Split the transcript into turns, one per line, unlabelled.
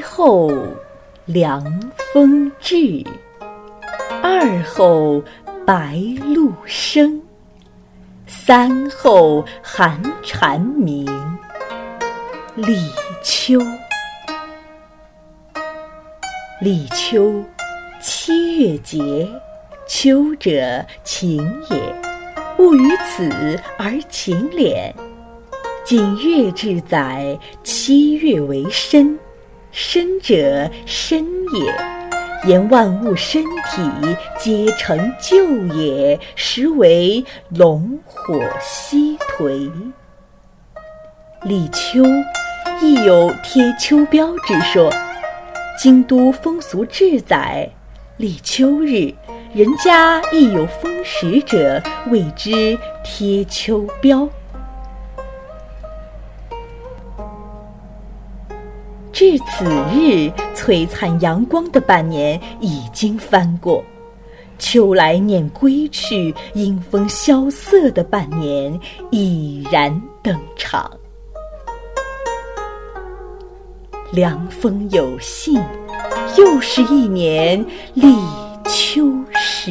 后凉风至，二后白露生，三后寒蝉鸣。立秋，立秋，七月节，秋者晴也。物于此而晴敛。景月至载，七月为深，申者申也。言万物生体皆成就也，实为龙火西颓。立秋。亦有贴秋膘之说。京都风俗志载，立秋日，人家亦有风食者，谓之贴秋膘。至此日，璀璨阳光的半年已经翻过，秋来念归去，阴风萧瑟的半年已然登场。凉风有信，又是一年立秋时。